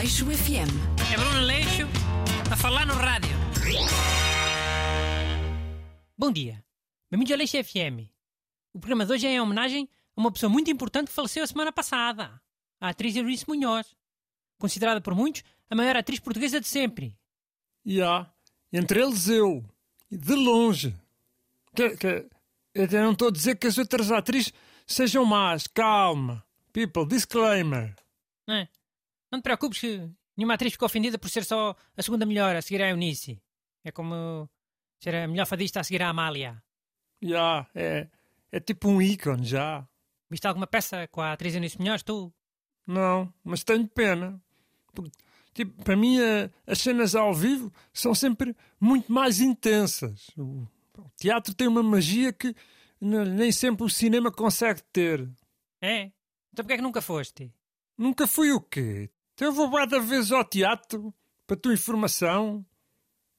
Aleixo FM. É Bruno Leixo a falar no rádio. Bom dia. Bem-vindos ao Leixo FM. O programa de hoje é em homenagem a uma pessoa muito importante que faleceu a semana passada. A atriz Eunice Munhoz. Considerada por muitos a maior atriz portuguesa de sempre. E há, entre eles eu, e de longe. Que, que, eu não estou a dizer que as outras atrizes sejam más, calma. People, disclaimer. Não, é? Não te preocupes que nenhuma atriz ficou ofendida por ser só a segunda melhor a seguir a Eunice. É como ser a melhor fadista a seguir a Amália. Já, é, é tipo um ícone já. Viste alguma peça com a atriz Eunice Munhoz, tu? Não, mas tenho pena. Porque, tipo, para mim a, as cenas ao vivo são sempre muito mais intensas. O, o teatro tem uma magia que nem sempre o cinema consegue ter. É? Então porquê é que nunca foste? Nunca fui o quê? Eu vou várias vezes ao teatro, para a tua informação.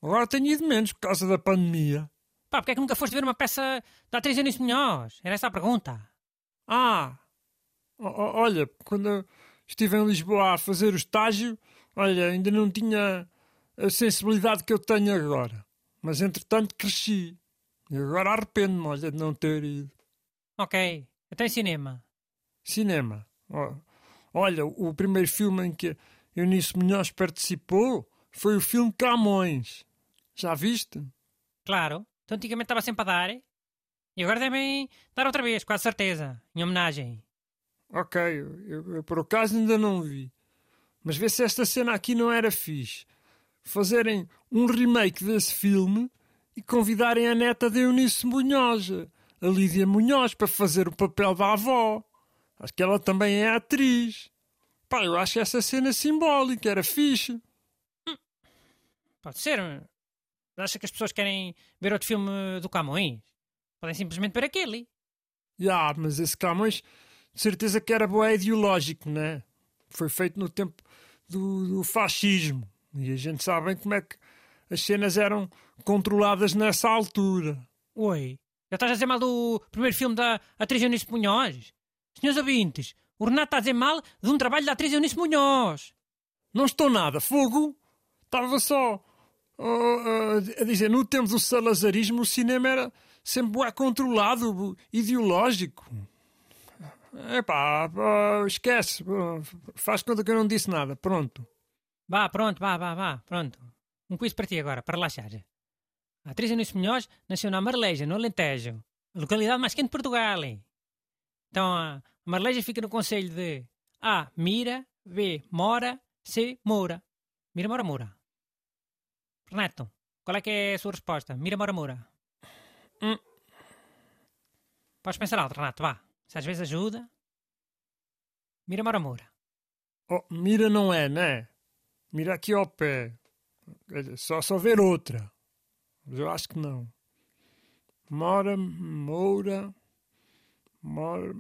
Agora tenho ido menos por causa da pandemia. Pá, porquê é que nunca foste ver uma peça da atriz Eunice Munhoz? Era essa a pergunta. Ah! o- o- olha, quando eu estive em Lisboa a fazer o estágio, olha, ainda não tinha a sensibilidade que eu tenho agora. Mas entretanto cresci. E agora arrependo-me, olha, de não ter ido. Ok. Até em cinema. Cinema. Ó, Olha, o primeiro filme em que Eunice Munhoz participou foi o filme Camões. Já viste? Claro. Então antigamente estava sempre a dar. E agora devem dar outra vez, quase certeza. Em homenagem. Ok, eu, eu- eu por acaso ainda não vi. Mas vê se esta cena aqui não era fixe. Fazerem um remake desse filme e convidarem a neta de Eunice Munhoz, a Lídia Munhoz, para fazer o papel da avó. Acho que ela também é atriz. Pá, eu acho essa cena simbólica, era fixe. Pode ser. Acha que as pessoas querem ver outro filme do Camões? Podem simplesmente ver aquele. Já, mas esse Camões, de certeza que era boé ideológico, né? Foi feito no tempo do, do fascismo. E a gente sabe bem como é que as cenas eram controladas nessa altura. Oi. Já estás a dizer mal do primeiro filme da atriz Eunice Munhoz? Senhores ouvintes, o Renato está a dizer mal de um trabalho da atriz Eunice Munhoz. Não estou nada, fogo! Estava só oh, oh, a dizer, no tempo do salazarismo o cinema era sempre bué controlado, ideológico. Epá, pá, esquece, faz conta que eu não disse nada, pronto. Vá, pronto, vá, vá, vá, pronto. Um quiz para ti agora, para relaxar. A atriz Eunice Munhoz nasceu na Marleja, no Alentejo, a localidade mais quente de Portugal. Então, a Marleja fica no conselho de A. Mira, B. Mora, C. Moura. Mira, Mora, Moura. Renato, qual é que é a sua resposta? Mira, Mora, Moura. Hum. Podes pensar alto, Renato, vá. Se às vezes ajuda. Mira, Mora, Moura. Oh, mira não é, né? Mira aqui ao pé. Só, só ver outra. Mas eu acho que não. Mora, Moura. Mora.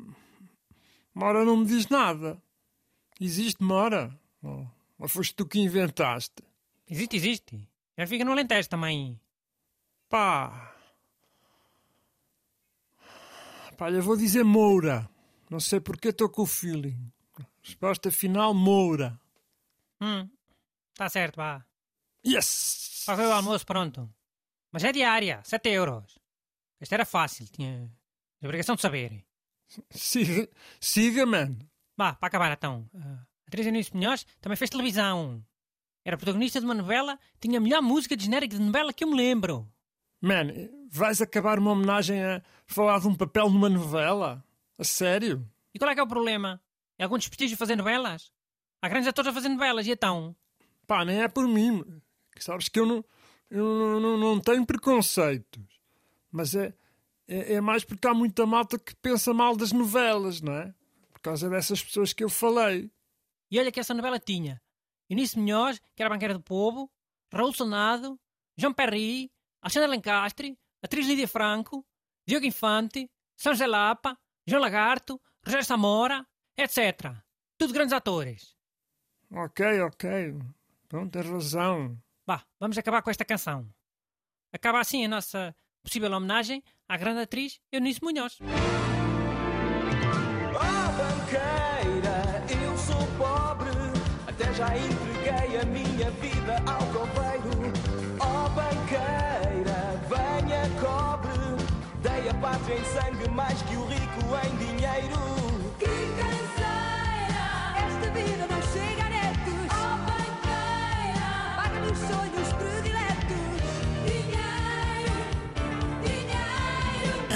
Mora não me diz nada. Existe Mora? Oh, ou foste tu que inventaste? Existe, existe. Já fica no Alentejo também. Pá. Pá, eu vou dizer Moura. Não sei porque estou com o feeling. Resposta final, Moura. Hum, tá certo, vá. Yes! Paguei o almoço, pronto. Mas é diária, 7 euros. Esta era fácil, tinha a obrigação de saber. Siga, siga, man. Vá, para acabar então. A atriz Eunice Munhoz também fez televisão. Era protagonista de uma novela, tinha a melhor música de genérico de novela que eu me lembro. Man, vais acabar uma homenagem a falar de um papel numa novela? A sério? E qual é que é o problema? É algum desprestígio fazer novelas? Há grandes atores a fazer novelas, e então? Pá, nem é por mim. Sabes que eu não, eu não, não, não tenho preconceitos. Mas é, é, é mais porque há muita malta que pensa mal das novelas, não é? Por causa dessas pessoas que eu falei. E olha que essa novela tinha Eunice Munhoz, que era banqueira do povo, Raul Sonado, João Perry, Alexandre Lencastre, atriz Lídia Franco, Diogo Infante, São José Lapa, João Lagarto, Rogério Samora, etc. Tudo grandes atores. Ok, ok. Pronto, tens razão. Vá, vamos acabar com esta canção. Acaba assim a nossa possível homenagem à grande atriz Eunice Munhoz. Oh, banqueira, eu sou pobre, até já entreguei a minha vida ao coveiro. Ó banqueira, venha cobre. Dei a pátria em sangue mais que o rico em dinheiro.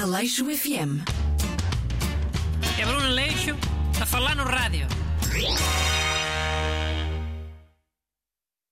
Aleixo FM. É Bruno Leixo a falar no rádio.